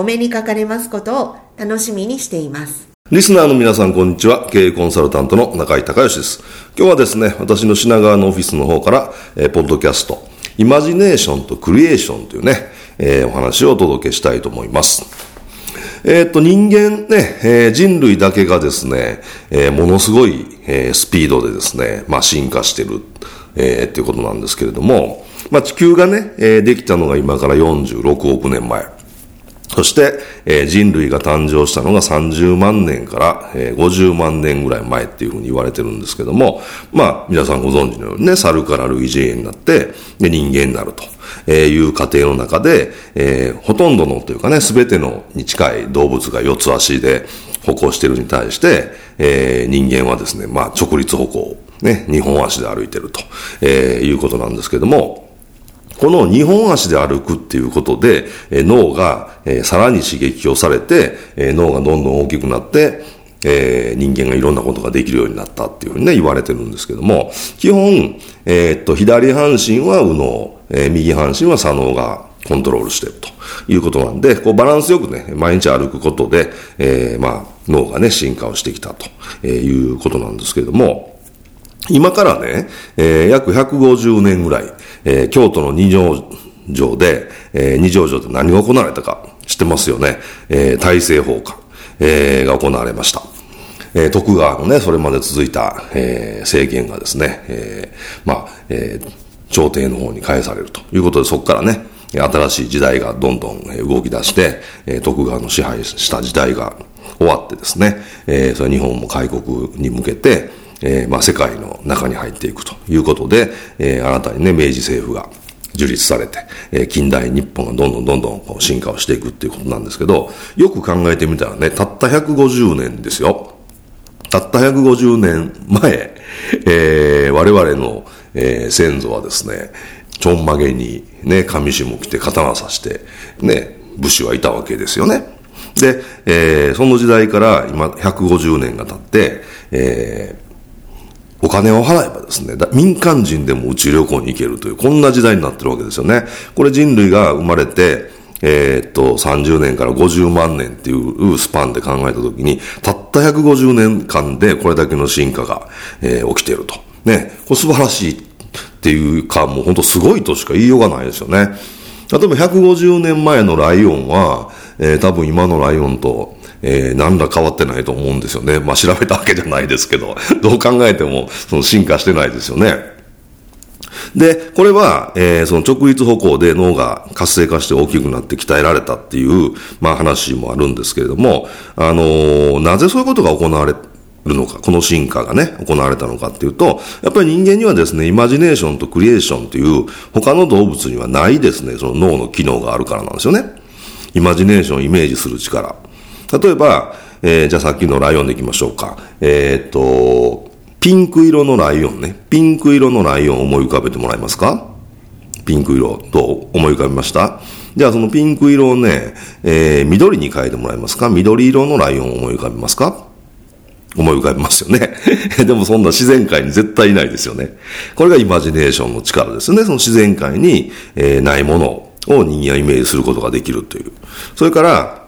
お目にかかれますことを楽しみにしています。リスナーの皆さん、こんにちは。経営コンサルタントの中井隆義です。今日はですね、私の品川のオフィスの方から、えー、ポッドキャスト、イマジネーションとクリエーションというね、えー、お話をお届けしたいと思います。えー、っと、人間ね、えー、人類だけがですね、えー、ものすごい、えー、スピードでですね、まあ、進化してる、えー、っていうことなんですけれども、まあ、地球がね、えー、できたのが今から46億年前。そして、えー、人類が誕生したのが30万年から、えー、50万年ぐらい前っていうふうに言われてるんですけども、まあ、皆さんご存知のようにね、猿から類人猿になって、で、人間になると。えいう過程の中で、えー、ほとんどのというかね、すべてのに近い動物が四つ足で歩行してるに対して、えー、人間はですね、まあ直立歩行、ね、二本足で歩いてると、えー、いうことなんですけども、この二本足で歩くっていうことで、え脳が、えさらに刺激をされて、え脳がどんどん大きくなって、えー、人間がいろんなことができるようになったっていうふうにね、言われてるんですけども、基本、えー、っと、左半身は右脳、えー、右半身は左脳がコントロールしてるということなんで、こうバランスよくね、毎日歩くことで、えー、まあ、脳がね、進化をしてきたということなんですけども、今からね、えー、約150年ぐらい、えー、京都の二条城で、えー、二条城で何が行われたか知ってますよね？えー、大政奉還、えー、が行われました。えー、徳川のね、それまで続いた、えー、政権がですね、えー、まあ、えー、朝廷の方に返されるということで、そこからね、新しい時代がどんどん動き出して、え徳川の支配した時代が終わってですね、えー、それ日本も開国に向けて、えー、まあ世界の中に入っていくということで、えー、新たにね、明治政府が樹立されて、えー、近代日本がどんどんどんどんこう進化をしていくっていうことなんですけど、よく考えてみたらね、たった150年ですよ。たった150年前、えー、我々の、えー、先祖はですね、ちょんまげにね、紙紐着て刀刺して、ね、武士はいたわけですよね。で、えー、その時代から今150年が経って、えー、お金を払えばですね、民間人でも宇宙旅行に行けるという、こんな時代になってるわけですよね。これ人類が生まれて、えー、っと、30年から50万年っていうスパンで考えたときに、たった150年間でこれだけの進化が、えー、起きてると。ね、これ素晴らしいっていうか、もう本当すごいとしか言いようがないですよね。例えば150年前のライオンは、えー、多分今のライオンと、えー、何ら変わってないと思うんですよね。まあ調べたわけじゃないですけど、どう考えてもその進化してないですよね。で、これは、えー、その直立歩行で脳が活性化して大きくなって鍛えられたっていう、まあ話もあるんですけれども、あのー、なぜそういうことが行われるのか、この進化がね、行われたのかっていうと、やっぱり人間にはですね、イマジネーションとクリエーションという他の動物にはないですね、その脳の機能があるからなんですよね。イマジネーションをイメージする力。例えば、えー、じゃあさっきのライオンでいきましょうか。えー、っと、ピンク色のライオンね。ピンク色のライオンを思い浮かべてもらえますか？ピンク色、どう思い浮かべました？じゃあそのピンク色をね、えー、緑に変えてもらえますか？緑色のライオンを思い浮かべますか？思い浮かべますよね。でもそんな自然界に絶対いないですよね。これがイマジネーションの力ですね。その自然界に、えー、ないものを人間はイメージすることができるという。それから、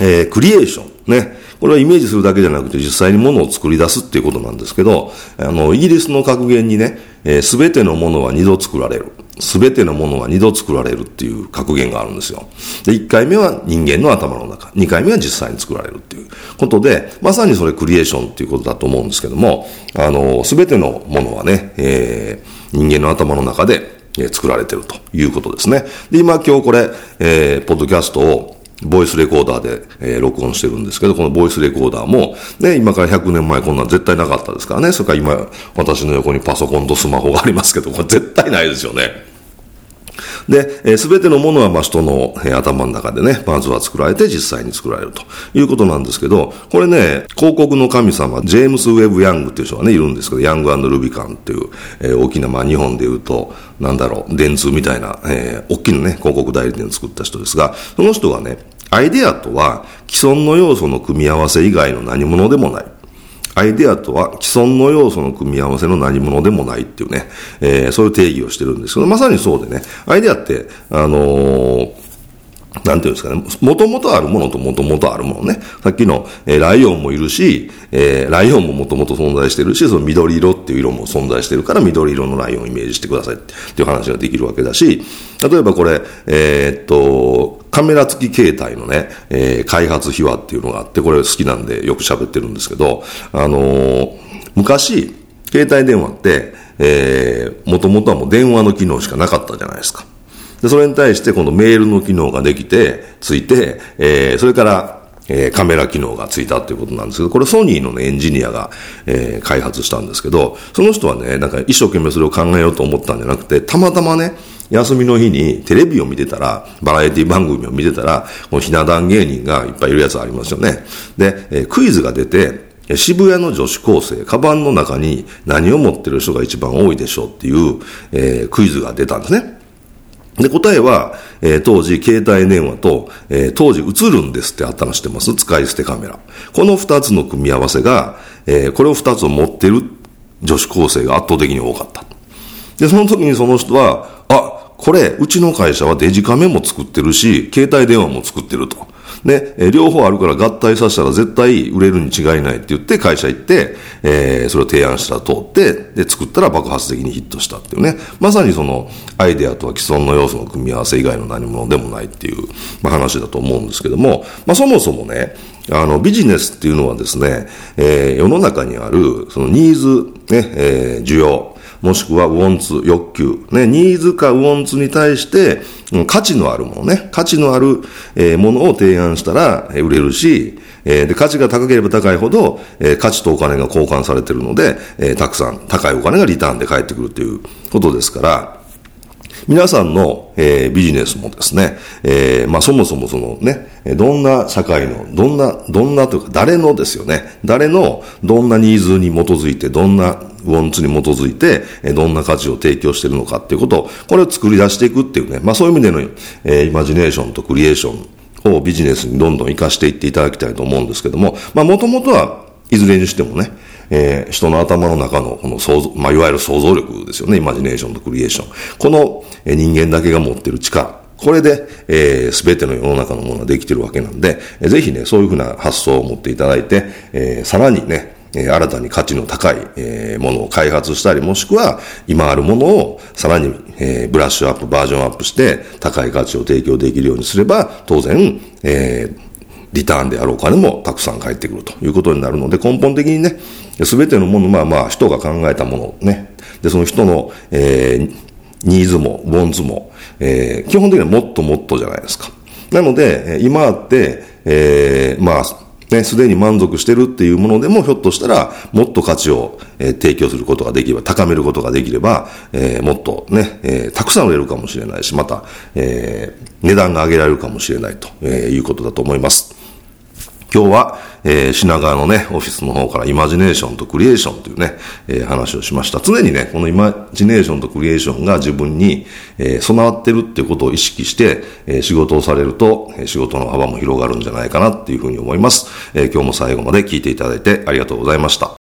えー、クリエーション。ね。これはイメージするだけじゃなくて実際に物を作り出すっていうことなんですけど、あの、イギリスの格言にね、す、べ、てのものは二度作られる。すべてのものは二度作られるっていう格言があるんですよ。で、一回目は人間の頭の中。二回目は実際に作られるっていうことで、まさにそれクリエーションっていうことだと思うんですけども、あの、すべてのものはね、えー、人間の頭の中で作られてるということですね。で、今今日これ、えー、ポッドキャストをボイスレコーダーで、えー、録音してるんですけど、このボイスレコーダーも、ね、今から100年前こんなん絶対なかったですからね。それから今、私の横にパソコンとスマホがありますけど、これ絶対ないですよね。で、す、べ、てのものはまあ人の、えー、頭の中でね、まずは作られて実際に作られるということなんですけど、これね、広告の神様、ジェームス・ウェブ・ヤングっていう人がね、いるんですけど、ヤングルビカンっていう、えー、大きな、まあ日本で言うと、なんだろう、電通みたいな、えー、大きなね、広告代理店を作った人ですが、その人がね、アイデアとは既存の要素の組み合わせ以外の何者でもない。アイデアとは既存の要素の組み合わせの何者でもないっていうね、えー、そういう定義をしてるんですけど、まさにそうでね、アイデアって、あのーなんていうんですかね、もともとあるものともともとあるものね。さっきの、えー、ライオンもいるし、えー、ライオンももともと存在してるし、その緑色っていう色も存在してるから、緑色のライオンをイメージしてくださいっていう話ができるわけだし、例えばこれ、えー、っと、カメラ付き携帯のね、えー、開発秘話っていうのがあって、これ好きなんでよく喋ってるんですけど、あのー、昔、携帯電話って、えー、もともとはもう電話の機能しかなかったじゃないですか。で、それに対してこのメールの機能ができて、ついて、えー、それから、えー、カメラ機能がついたっていうことなんですけど、これソニーのね、エンジニアが、えー、開発したんですけど、その人はね、なんか一生懸命それを考えようと思ったんじゃなくて、たまたまね、休みの日にテレビを見てたら、バラエティ番組を見てたら、このひな壇芸人がいっぱいいるやつありますよね。で、えー、クイズが出て、渋谷の女子高生、カバンの中に何を持ってる人が一番多いでしょうっていう、えー、クイズが出たんですね。で、答えは、えー、当時、携帯電話と、えー、当時映るんですってあったの知ってます？使い捨てカメラ。この二つの組み合わせが、えー、これを二つを持ってる女子高生が圧倒的に多かった。で、その時にその人は、あ、これ、うちの会社はデジカメも作ってるし、携帯電話も作ってると。で、え両方あるから合体させたら絶対売れるに違いないって言って会社行って、えー、それを提案したら通って、で、作ったら爆発的にヒットしたっていうね。まさにその、アイデアとは既存の要素の組み合わせ以外の何者でもないっていう、まあ、話だと思うんですけども、まあ、そもそもね、あの、ビジネスっていうのはですね、えー、世の中にある、そのニーズ、ね、えー、需要、もしくはウォンツ、欲求、ね、ニーズかウォンツに対して、価値のあるものね、価値のある、えものを提案したら、え売れるし、えで、価値が高ければ高いほど、え価値とお金が交換されてるので、えたくさん高いお金がリターンで返ってくるということですから、皆さんの、えー、ビジネスもですね、えー、まあそもそもそのね、どんな社会の、どんな、どんなというか、誰のですよね、誰のどんなニーズに基づいて、どんなウォンツに基づいて、どんな価値を提供しているのかっていうことを、これを作り出していくっていうね、まあそういう意味での、えー、イマジネーションとクリエーションをビジネスにどんどん活かしていっていただきたいと思うんですけども、まあもともとはいずれにしてもね、えー、人の頭の中のこの想像、まあ、いわゆる想像力ですよね。イマジネーションとクリエーション。このえ人間だけが持っている力。これで、えー、全ての世の中のものができてるわけなんで、えー、ぜひね、そういうふうな発想を持っていただいて、えー、さらにね、え新たに価値の高い、えものを開発したり、もしくは今あるものをさらに、えブラッシュアップ、バージョンアップして高い価値を提供できるようにすれば、当然、えリターンであるお金もたくさん返ってくるということになるので、根本的にね、すべてのもの、まあまあ人が考えたものね、で、その人の、えー、ニーズも、ボンズも、えー、基本的にはもっともっとじゃないですか。なので、今あって、えー、まあ、ね、すでに満足してるっていうものでも、ひょっとしたら、もっと価値を、えー、提供することができれば、高めることができれば、えー、もっとね、えー、たくさん売れるかもしれないし、また、えー、値段が上げられるかもしれないと、えー、いうことだと思います。今日は、えー、品川のね、オフィスの方からイマジネーションとクリエーションというね、えー、話をしました。常にね、このイマジネーションとクリエーションが自分に、えー、備わってるっていうことを意識して、え、仕事をされると、え、仕事の幅も広がるんじゃないかなっていうふうに思います。え、今日も最後まで聞いていただいてありがとうございました。